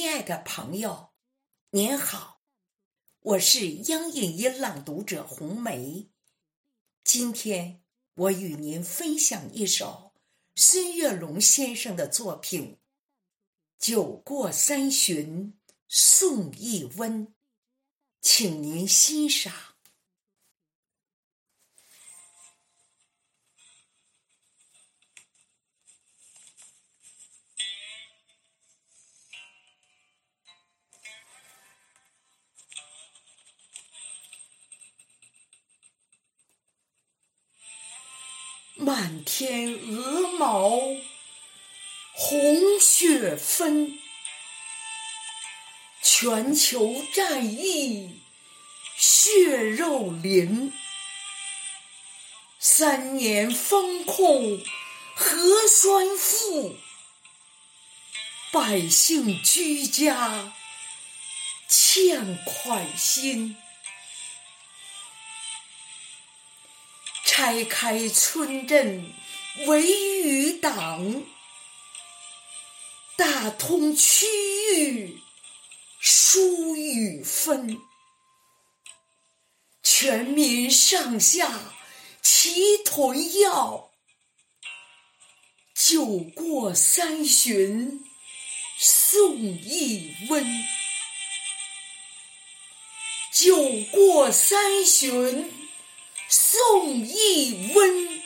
亲爱的朋友，您好，我是央影音朗读者红梅。今天我与您分享一首孙月龙先生的作品《酒过三巡送一温》，请您欣赏。满天鹅毛红血纷，全球战役血肉淋。三年封控核酸负，百姓居家欠款心。开开村镇围余党，打通区域疏与分，全民上下齐囤药，酒过三巡送一温，酒过三巡。送一温。